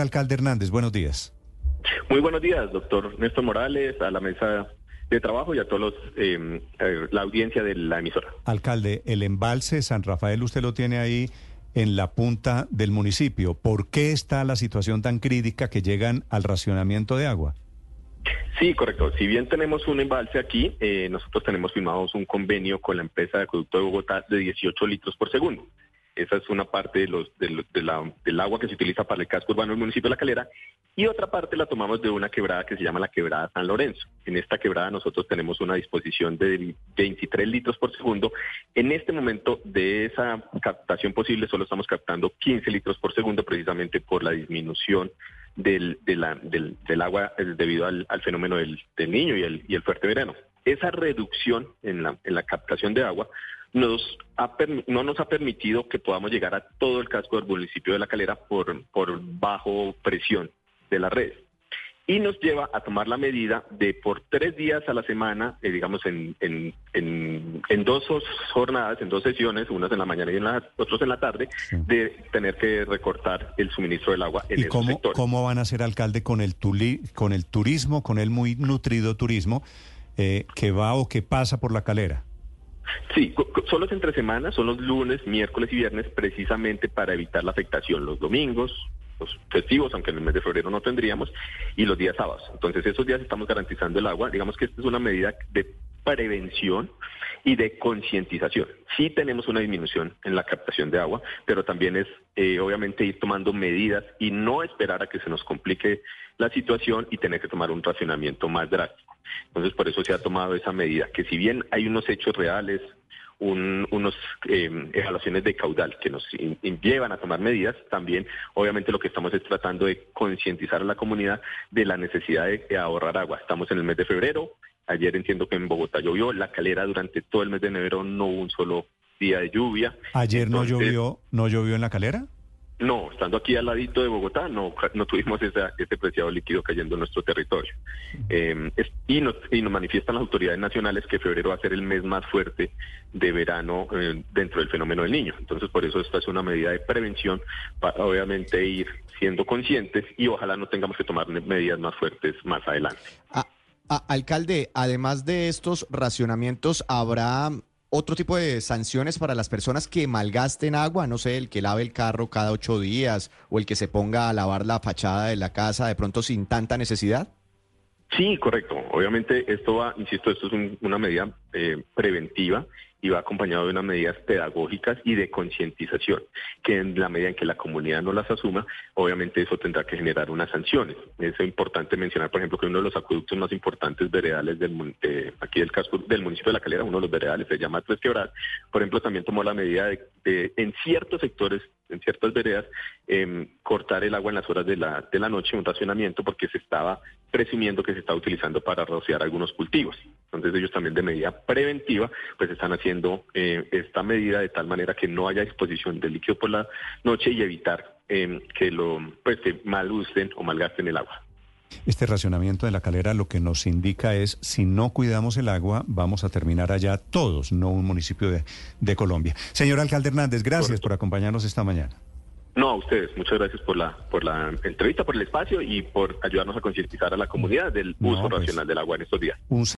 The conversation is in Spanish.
Alcalde Hernández, buenos días. Muy buenos días, doctor Néstor Morales, a la mesa de trabajo y a todos eh, la audiencia de la emisora. Alcalde, el embalse San Rafael usted lo tiene ahí en la punta del municipio. ¿Por qué está la situación tan crítica que llegan al racionamiento de agua? Sí, correcto. Si bien tenemos un embalse aquí, eh, nosotros tenemos firmados un convenio con la empresa de acueducto de Bogotá de 18 litros por segundo. Esa es una parte de los, del agua que se utiliza para el casco urbano del municipio de La Calera. Y otra parte la tomamos de una quebrada que se llama la quebrada San Lorenzo. En esta quebrada nosotros tenemos una disposición de 23 litros por segundo. En este momento de esa captación posible solo estamos captando 15 litros por segundo precisamente por la disminución del, del, agua eh, debido al, fenómeno del, niño y el, y el fuerte verano. Esa reducción en la, en la captación de agua nos no nos ha permitido que podamos llegar a todo el casco del municipio de La Calera por, por bajo presión de la red. Y nos lleva a tomar la medida de por tres días a la semana, eh, digamos en, en, en, dos jornadas, en dos sesiones, unas en la mañana y en la, otros en la tarde, de tener que recortar el suministro del agua en ¿Y cómo, cómo van a ser alcalde con el, tuli, con el turismo, con el muy nutrido turismo eh, que va o que pasa por la calera? Sí, son los entre semanas, son los lunes, miércoles y viernes, precisamente para evitar la afectación los domingos, los festivos, aunque en el mes de febrero no tendríamos, y los días sábados. Entonces, esos días estamos garantizando el agua. Digamos que esta es una medida de prevención y de concientización. Sí tenemos una disminución en la captación de agua, pero también es eh, obviamente ir tomando medidas y no esperar a que se nos complique la situación y tener que tomar un racionamiento más drástico. Entonces, por eso se ha tomado esa medida, que si bien hay unos hechos reales, un, unos evaluaciones de caudal que nos llevan a tomar medidas, también obviamente lo que estamos es tratando de concientizar a la comunidad de la necesidad de ahorrar agua. Estamos en el mes de febrero, Ayer entiendo que en Bogotá llovió, la calera durante todo el mes de enero no hubo un solo día de lluvia. ¿Ayer no llovió, no llovió en la calera? No, estando aquí al ladito de Bogotá, no, no tuvimos ese preciado líquido cayendo en nuestro territorio. Eh, y, nos, y nos manifiestan las autoridades nacionales que febrero va a ser el mes más fuerte de verano eh, dentro del fenómeno del niño. Entonces, por eso esta es una medida de prevención para obviamente ir siendo conscientes y ojalá no tengamos que tomar medidas más fuertes más adelante. Ah, alcalde, además de estos racionamientos, ¿habrá otro tipo de sanciones para las personas que malgasten agua? No sé, el que lave el carro cada ocho días o el que se ponga a lavar la fachada de la casa de pronto sin tanta necesidad. Sí, correcto. Obviamente esto va, insisto, esto es una medida eh, preventiva y va acompañado de unas medidas pedagógicas y de concientización, que en la medida en que la comunidad no las asuma, obviamente eso tendrá que generar unas sanciones. Es importante mencionar, por ejemplo, que uno de los acueductos más importantes veredales del, aquí del casco del municipio de La Calera, uno de los veredales se llama Tres Quebradas, por ejemplo, también tomó la medida de, en ciertos sectores, en ciertas veredas, em, cortar el agua en las horas de la, de la noche, un racionamiento, porque se estaba presumiendo que se estaba utilizando para rociar algunos cultivos. Entonces ellos también de medida preventiva, pues están haciendo eh, esta medida de tal manera que no haya exposición de líquido por la noche y evitar eh, que lo pues que mal usen o malgasten el agua. Este racionamiento de la calera lo que nos indica es, si no cuidamos el agua, vamos a terminar allá todos, no un municipio de, de Colombia. Señor alcalde Hernández, gracias por acompañarnos esta mañana. No, a ustedes. Muchas gracias por la por la entrevista, por el espacio y por ayudarnos a concientizar a la comunidad del uso pues, racional del agua en estos días.